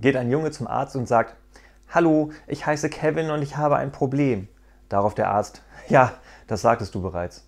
geht ein Junge zum Arzt und sagt, Hallo, ich heiße Kevin und ich habe ein Problem. Darauf der Arzt, ja, das sagtest du bereits.